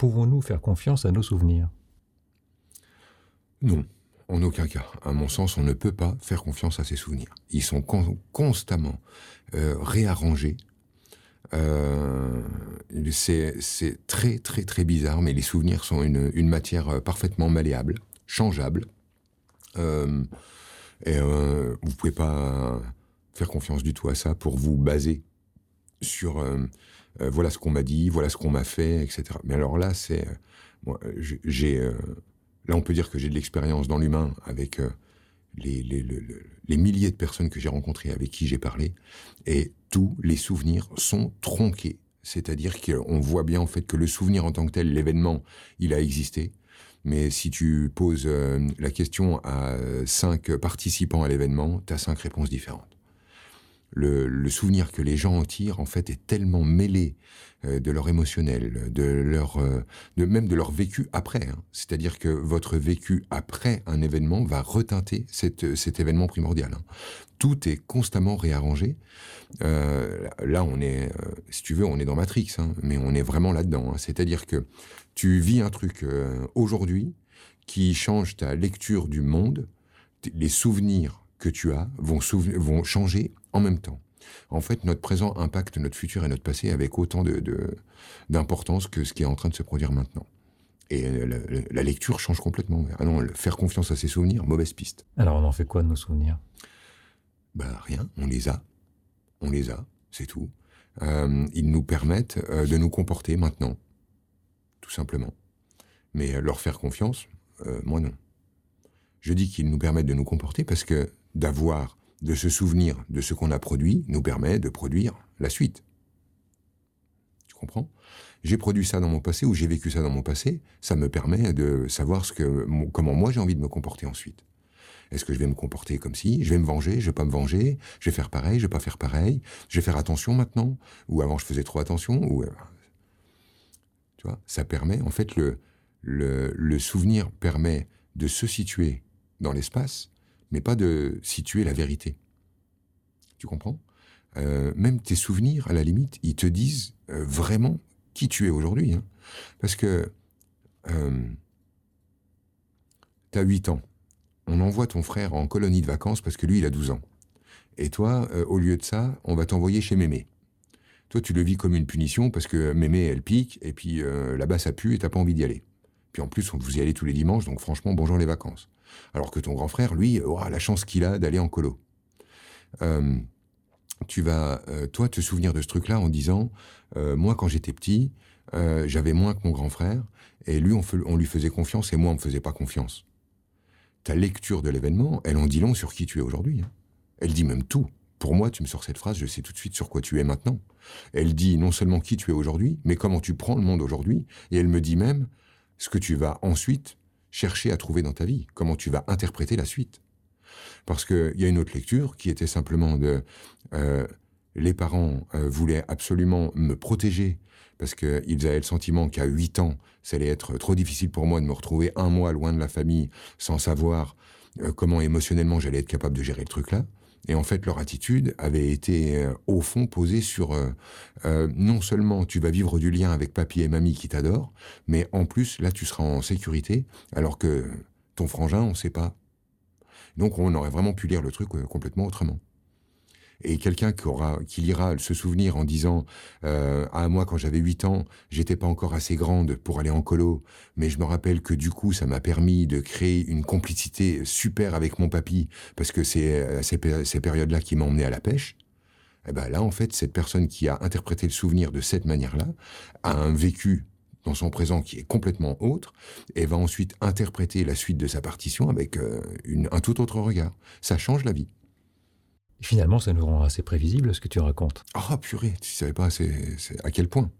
pouvons-nous faire confiance à nos souvenirs? Non, en aucun cas. À mon sens, on ne peut pas faire confiance à ses souvenirs. Ils sont constamment euh, réarrangés. Euh, c'est très très très bizarre, mais les souvenirs sont une, matière euh, parfaitement malléable, changeable. Et vous pouvez pas faire confiance du tout à ça pour vous baser sur euh, euh, voilà ce qu'on m'a dit, voilà ce qu'on m'a fait, etc. Mais alors là, c'est moi, j'ai là on peut dire que j'ai de l'expérience dans l'humain avec les, les, les, les, milliers de personnes que j'ai rencontrées, avec qui j'ai parlé, et tous les souvenirs sont tronqués. C'est-à-dire qu'on voit bien en fait que le souvenir en tant que tel, l'événement, il a existé, mais si tu poses euh, la question à cinq participants à l'événement, tu as cinq réponses différentes. Le, le, souvenir que les gens en tirent, en fait, est tellement mêlé euh, de leur émotionnel, de leur, euh, de même de leur vécu après. Hein. C'est-à-dire que votre vécu après un événement va reteinter cet, cet événement primordial. Hein. Tout est constamment réarrangé. Euh, là, on est, euh, si tu veux, on est dans Matrix, hein, mais on est vraiment là-dedans. Hein. C'est-à-dire que tu vis un truc euh, aujourd'hui qui change ta lecture du monde, les souvenirs que tu as vont, vont changer en même temps. En fait, notre présent impacte notre futur et notre passé avec autant d'importance de, que ce qui est en train de se produire maintenant. Et la, la, lecture change complètement. Ah non, faire confiance à ses souvenirs, mauvaise piste. Alors on en fait quoi de nos souvenirs? Ben rien, on les a. On les a, c'est tout. Euh, ils nous permettent euh, de nous comporter maintenant, tout simplement. Mais euh, leur faire confiance, euh, moi non. Je dis qu'ils nous permettent de nous comporter parce que d'avoir, de se souvenir de ce qu'on a produit, nous permet de produire la suite. Tu comprends? J'ai produit ça dans mon passé ou j'ai vécu ça dans mon passé, ça me permet de savoir ce que, comment moi j'ai envie de me comporter ensuite. Est-ce que je vais me comporter comme si Je vais me venger Je vais pas me venger Je vais faire pareil Je vais pas faire pareil Je vais faire attention maintenant Ou avant je faisais trop attention Ou tu vois Ça permet en fait le, le souvenir permet de se situer dans l'espace, mais pas de situer la vérité. Tu comprends? Euh, Même tes souvenirs, à la limite, ils te disent euh, vraiment qui tu es aujourd'hui. Hein. Parce que euh, tu as 8 ans. On envoie ton frère en colonie de vacances parce que lui, il a 12 ans. Et toi, euh, au lieu de ça, on va t'envoyer chez Mémé. Toi, tu le vis comme une punition parce que Mémé, elle pique, et puis là-bas, ça pue et t'as pas envie d'y aller. Puis en plus, vous y allez tous les dimanches, donc franchement, bonjour les vacances. Alors que ton grand frère, lui, aura la chance qu'il a d'aller en colo. Euh, tu vas, euh, toi, te souvenir de ce truc-là en disant, euh, moi, quand j'étais petit, euh, j'avais moins que mon grand frère, et lui, on, on, lui faisait confiance, et moi, on me faisait pas confiance. Ta lecture de l'événement, elle en dit long sur qui tu es aujourd'hui. Hein. Elle dit même tout. Pour moi, tu me sors cette phrase, je sais tout de suite sur quoi tu es maintenant. Elle dit non seulement qui tu es aujourd'hui, mais comment tu prends le monde aujourd'hui, et elle me dit même ce que tu vas ensuite chercher à trouver dans ta vie, comment tu vas interpréter la suite. Parce qu'il y a une autre lecture qui était simplement de euh, les parents euh, voulaient absolument me protéger parce qu'ils avaient le sentiment qu'à 8 ans, ça allait être trop difficile pour moi de me retrouver un mois loin de la famille sans savoir euh, comment émotionnellement j'allais être capable de gérer le truc là. Et en fait, leur attitude avait été, euh, au fond, posée sur euh, euh, non seulement tu vas vivre du lien avec papy et mamie qui t'adorent, mais en plus, là, tu seras en sécurité, alors que ton frangin, on sait pas. Donc, on aurait vraiment pu lire le truc complètement autrement. Et quelqu'un qui aura, qui lira ce souvenir en disant euh, ah moi quand j'avais 8 ans, j'étais pas encore assez grande pour aller en colo, mais je me rappelle que du coup ça m'a permis de créer une complicité super avec mon papy parce que c'est ces, ces périodes-là qui m'ont emmené à la pêche. Et ben là en fait cette personne qui a interprété le souvenir de cette manière-là a un vécu dans son présent qui est complètement autre, et va ensuite interpréter la suite de sa partition avec euh, une, un tout autre regard. Ça change la vie. Et finalement, ça nous rend assez prévisible ce que tu racontes. Ah, purée, tu savais pas à quel point?